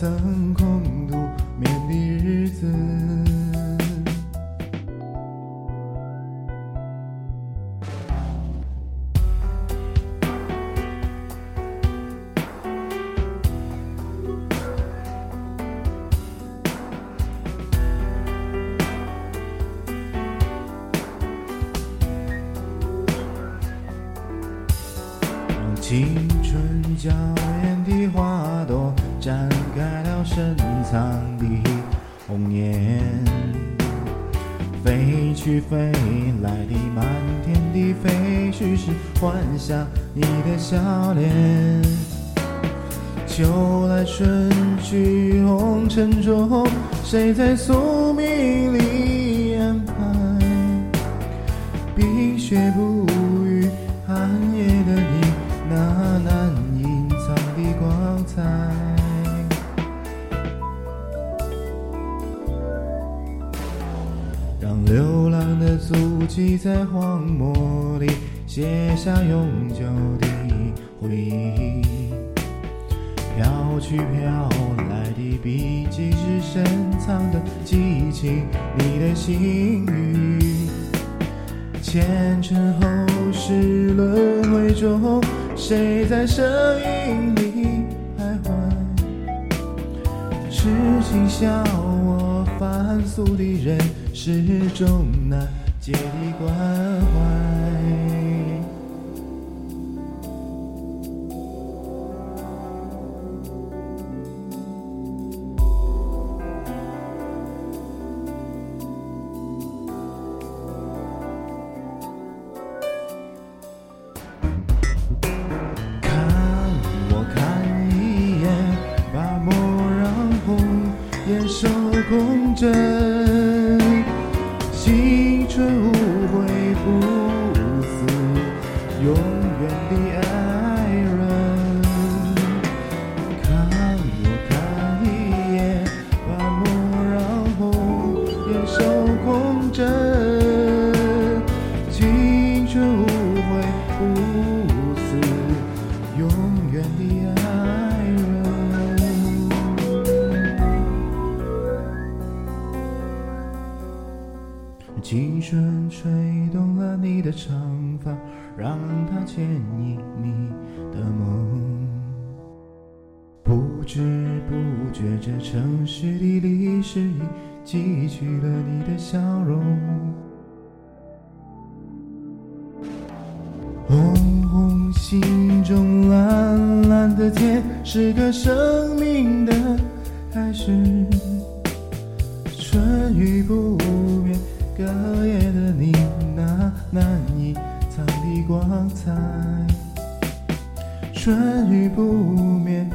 曾空独眠的日子。让青春娇艳的花朵绽深藏的红颜，飞去飞来的满天的飞絮是幻想你的笑脸。秋来春去红尘中，谁在宿命里安排？冰雪不语，寒夜的你那难隐藏的光彩。让流浪的足迹在荒漠里写下永久的回忆。飘去飘来的笔迹是深藏的激情，你的心语。前尘后世轮回中，谁在声音里徘徊？痴情笑我凡俗的人，始终难解的关怀。看我看一眼，把莫让红颜守空枕，永远的爱。青春吹动了你的长发，让它牵引你的梦。不知不觉，这城市的历史已汲取了你的笑容。红红心中蓝蓝的天，是个生命的开始。春雨不眠，隔夜的你那难以藏的光彩。春雨不眠，